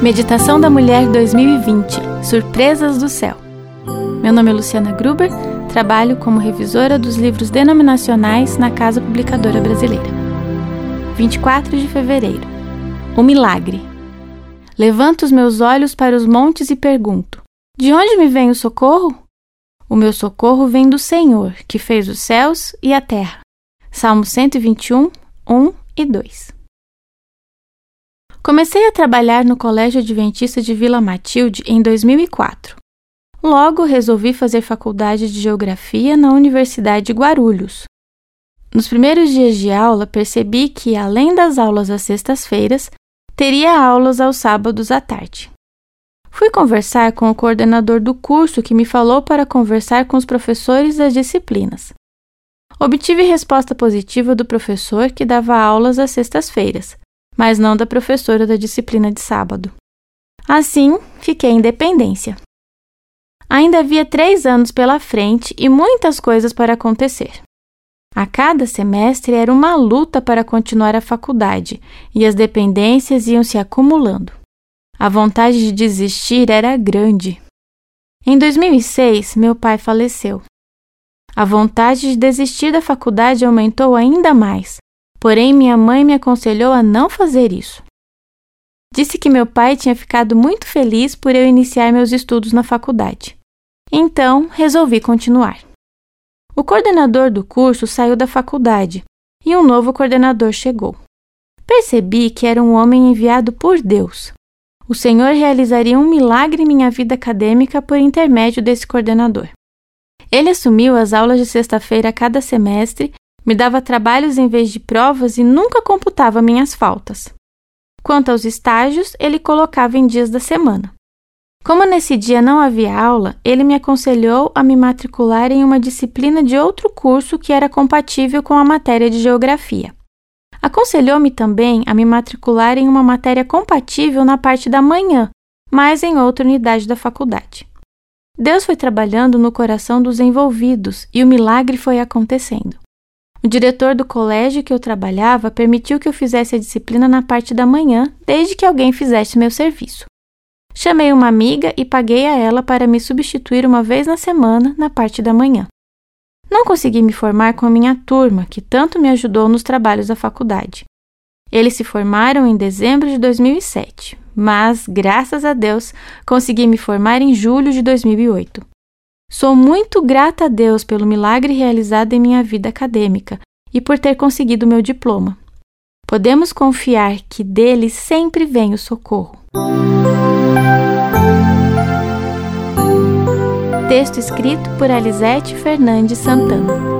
Meditação da Mulher 2020 Surpresas do Céu. Meu nome é Luciana Gruber, trabalho como revisora dos livros denominacionais na Casa Publicadora Brasileira. 24 de fevereiro O Milagre. Levanto os meus olhos para os montes e pergunto: De onde me vem o socorro? O meu socorro vem do Senhor, que fez os céus e a terra. Salmo 121, 1 e 2. Comecei a trabalhar no Colégio Adventista de Vila Matilde em 2004. Logo resolvi fazer faculdade de Geografia na Universidade de Guarulhos. Nos primeiros dias de aula, percebi que, além das aulas às sextas-feiras, teria aulas aos sábados à tarde. Fui conversar com o coordenador do curso que me falou para conversar com os professores das disciplinas. Obtive resposta positiva do professor que dava aulas às sextas-feiras, mas não da professora da disciplina de sábado. Assim, fiquei em dependência. Ainda havia três anos pela frente e muitas coisas para acontecer. A cada semestre era uma luta para continuar a faculdade e as dependências iam se acumulando. A vontade de desistir era grande. Em 2006, meu pai faleceu. A vontade de desistir da faculdade aumentou ainda mais, Porém, minha mãe me aconselhou a não fazer isso. Disse que meu pai tinha ficado muito feliz por eu iniciar meus estudos na faculdade. Então, resolvi continuar. O coordenador do curso saiu da faculdade e um novo coordenador chegou. Percebi que era um homem enviado por Deus. O Senhor realizaria um milagre em minha vida acadêmica por intermédio desse coordenador. Ele assumiu as aulas de sexta-feira a cada semestre me dava trabalhos em vez de provas e nunca computava minhas faltas. Quanto aos estágios, ele colocava em dias da semana. Como nesse dia não havia aula, ele me aconselhou a me matricular em uma disciplina de outro curso que era compatível com a matéria de geografia. Aconselhou-me também a me matricular em uma matéria compatível na parte da manhã, mas em outra unidade da faculdade. Deus foi trabalhando no coração dos envolvidos e o milagre foi acontecendo. O diretor do colégio que eu trabalhava permitiu que eu fizesse a disciplina na parte da manhã, desde que alguém fizesse meu serviço. Chamei uma amiga e paguei a ela para me substituir uma vez na semana na parte da manhã. Não consegui me formar com a minha turma, que tanto me ajudou nos trabalhos da faculdade. Eles se formaram em dezembro de 2007, mas, graças a Deus, consegui me formar em julho de 2008. Sou muito grata a Deus pelo milagre realizado em minha vida acadêmica e por ter conseguido meu diploma. Podemos confiar que dele sempre vem o socorro. Texto escrito por Alisete Fernandes Santana.